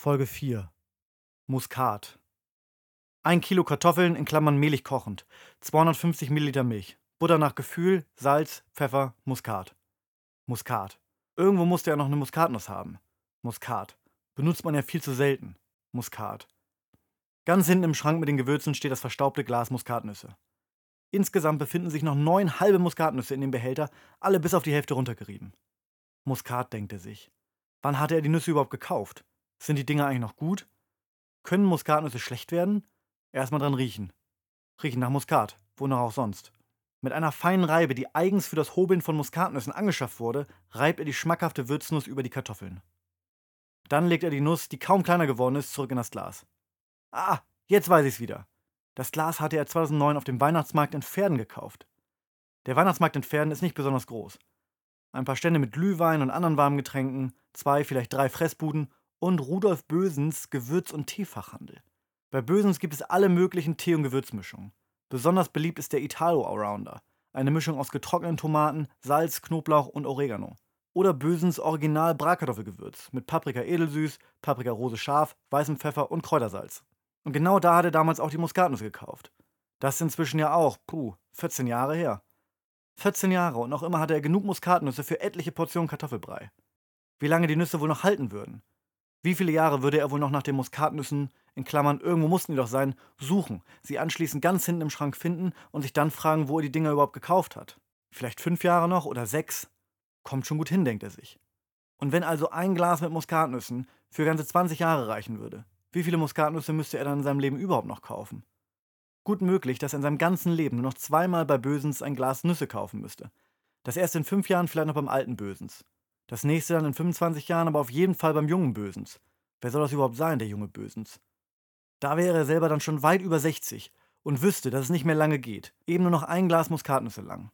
Folge 4 Muskat. Ein Kilo Kartoffeln in Klammern mehlig kochend, 250 Milliliter Milch, Butter nach Gefühl, Salz, Pfeffer, Muskat. Muskat. Irgendwo musste er noch eine Muskatnuss haben. Muskat. Benutzt man ja viel zu selten. Muskat. Ganz hinten im Schrank mit den Gewürzen steht das verstaubte Glas Muskatnüsse. Insgesamt befinden sich noch neun halbe Muskatnüsse in dem Behälter, alle bis auf die Hälfte runtergerieben. Muskat, denkt er sich. Wann hatte er die Nüsse überhaupt gekauft? Sind die Dinger eigentlich noch gut? Können Muskatnüsse schlecht werden? Erstmal dran riechen. Riechen nach Muskat, wonach auch sonst. Mit einer feinen Reibe, die eigens für das Hobeln von Muskatnüssen angeschafft wurde, reibt er die schmackhafte Würznuss über die Kartoffeln. Dann legt er die Nuss, die kaum kleiner geworden ist, zurück in das Glas. Ah, jetzt weiß ich's wieder. Das Glas hatte er 2009 auf dem Weihnachtsmarkt in Pferden gekauft. Der Weihnachtsmarkt in Pferden ist nicht besonders groß. Ein paar Stände mit Glühwein und anderen warmen Getränken, zwei, vielleicht drei Fressbuden und Rudolf Bösens Gewürz- und Teefachhandel. Bei Bösens gibt es alle möglichen Tee- und Gewürzmischungen. Besonders beliebt ist der Italo Allrounder, eine Mischung aus getrockneten Tomaten, Salz, Knoblauch und Oregano. Oder Bösens Original Bratkartoffelgewürz mit Paprika edelsüß, Paprika rose scharf, weißem Pfeffer und Kräutersalz. Und genau da hat er damals auch die Muskatnuss gekauft. Das ist inzwischen ja auch, puh, 14 Jahre her. 14 Jahre und noch immer hatte er genug Muskatnüsse für etliche Portionen Kartoffelbrei. Wie lange die Nüsse wohl noch halten würden, wie viele Jahre würde er wohl noch nach den Muskatnüssen, in Klammern, irgendwo mussten die doch sein, suchen, sie anschließend ganz hinten im Schrank finden und sich dann fragen, wo er die Dinger überhaupt gekauft hat? Vielleicht fünf Jahre noch oder sechs? Kommt schon gut hin, denkt er sich. Und wenn also ein Glas mit Muskatnüssen für ganze 20 Jahre reichen würde, wie viele Muskatnüsse müsste er dann in seinem Leben überhaupt noch kaufen? Gut möglich, dass er in seinem ganzen Leben nur noch zweimal bei Bösens ein Glas Nüsse kaufen müsste. Das erste in fünf Jahren vielleicht noch beim alten Bösens. Das nächste dann in 25 Jahren, aber auf jeden Fall beim jungen Bösens. Wer soll das überhaupt sein, der junge Bösens? Da wäre er selber dann schon weit über 60 und wüsste, dass es nicht mehr lange geht. Eben nur noch ein Glas Muskatnüsse lang.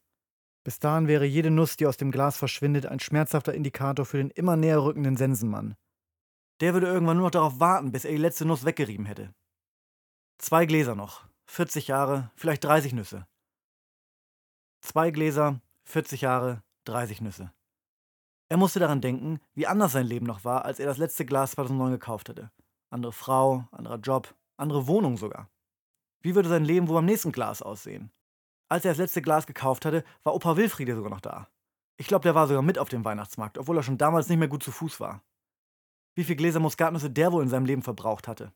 Bis dahin wäre jede Nuss, die aus dem Glas verschwindet, ein schmerzhafter Indikator für den immer näher rückenden Sensenmann. Der würde irgendwann nur noch darauf warten, bis er die letzte Nuss weggerieben hätte. Zwei Gläser noch. 40 Jahre, vielleicht 30 Nüsse. Zwei Gläser, 40 Jahre, 30 Nüsse. Er musste daran denken, wie anders sein Leben noch war, als er das letzte Glas 2009 gekauft hatte. Andere Frau, anderer Job, andere Wohnung sogar. Wie würde sein Leben wohl beim nächsten Glas aussehen? Als er das letzte Glas gekauft hatte, war Opa Wilfriede sogar noch da. Ich glaube, der war sogar mit auf dem Weihnachtsmarkt, obwohl er schon damals nicht mehr gut zu Fuß war. Wie viele Gläser Muskatnüsse der wohl in seinem Leben verbraucht hatte?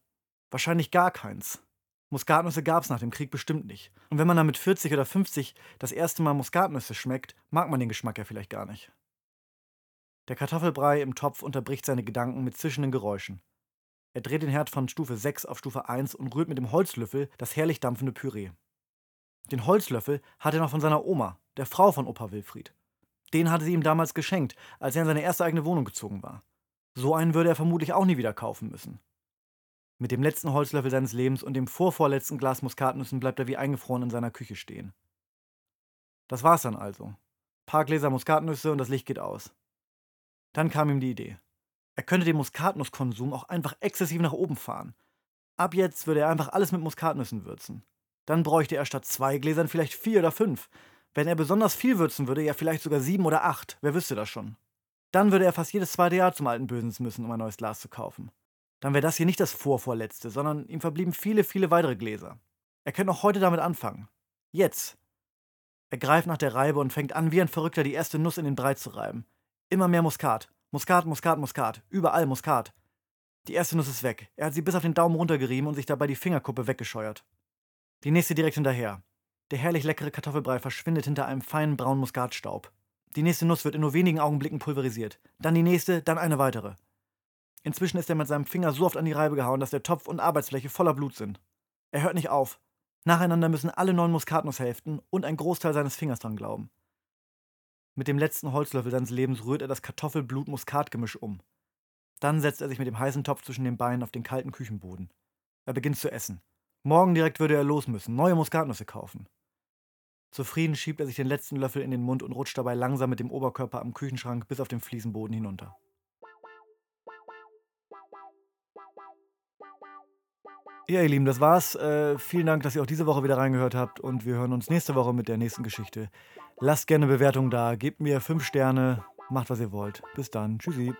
Wahrscheinlich gar keins. Muskatnüsse gab es nach dem Krieg bestimmt nicht. Und wenn man dann mit 40 oder 50 das erste Mal Muskatnüsse schmeckt, mag man den Geschmack ja vielleicht gar nicht. Der Kartoffelbrei im Topf unterbricht seine Gedanken mit zischenden Geräuschen. Er dreht den Herd von Stufe 6 auf Stufe 1 und rührt mit dem Holzlöffel das herrlich dampfende Püree. Den Holzlöffel hat er noch von seiner Oma, der Frau von Opa Wilfried. Den hatte sie ihm damals geschenkt, als er in seine erste eigene Wohnung gezogen war. So einen würde er vermutlich auch nie wieder kaufen müssen. Mit dem letzten Holzlöffel seines Lebens und dem vorvorletzten Glas Muskatnüssen bleibt er wie eingefroren in seiner Küche stehen. Das war's dann also. Paar Gläser Muskatnüsse und das Licht geht aus. Dann kam ihm die Idee. Er könnte den Muskatnusskonsum auch einfach exzessiv nach oben fahren. Ab jetzt würde er einfach alles mit Muskatnüssen würzen. Dann bräuchte er statt zwei Gläsern vielleicht vier oder fünf. Wenn er besonders viel würzen würde, ja vielleicht sogar sieben oder acht, wer wüsste das schon. Dann würde er fast jedes zweite Jahr zum alten Bösens müssen, um ein neues Glas zu kaufen. Dann wäre das hier nicht das vorvorletzte, sondern ihm verblieben viele, viele weitere Gläser. Er könnte noch heute damit anfangen. Jetzt. Er greift nach der Reibe und fängt an, wie ein Verrückter die erste Nuss in den Brei zu reiben. Immer mehr Muskat. Muskat, Muskat, Muskat. Überall Muskat. Die erste Nuss ist weg. Er hat sie bis auf den Daumen runtergerieben und sich dabei die Fingerkuppe weggescheuert. Die nächste direkt hinterher. Der herrlich leckere Kartoffelbrei verschwindet hinter einem feinen braunen Muskatstaub. Die nächste Nuss wird in nur wenigen Augenblicken pulverisiert. Dann die nächste, dann eine weitere. Inzwischen ist er mit seinem Finger so oft an die Reibe gehauen, dass der Topf und Arbeitsfläche voller Blut sind. Er hört nicht auf. Nacheinander müssen alle neun Muskatnusshälften und ein Großteil seines Fingers dran glauben. Mit dem letzten Holzlöffel seines Lebens rührt er das Kartoffel-Blut-Muskat-Gemisch um. Dann setzt er sich mit dem heißen Topf zwischen den Beinen auf den kalten Küchenboden. Er beginnt zu essen. Morgen direkt würde er los müssen, neue Muskatnüsse kaufen. Zufrieden schiebt er sich den letzten Löffel in den Mund und rutscht dabei langsam mit dem Oberkörper am Küchenschrank bis auf den Fliesenboden hinunter. Ja, ihr Lieben, das war's. Äh, vielen Dank, dass ihr auch diese Woche wieder reingehört habt und wir hören uns nächste Woche mit der nächsten Geschichte. Lasst gerne Bewertung da, gebt mir 5 Sterne, macht was ihr wollt. Bis dann. Tschüssi.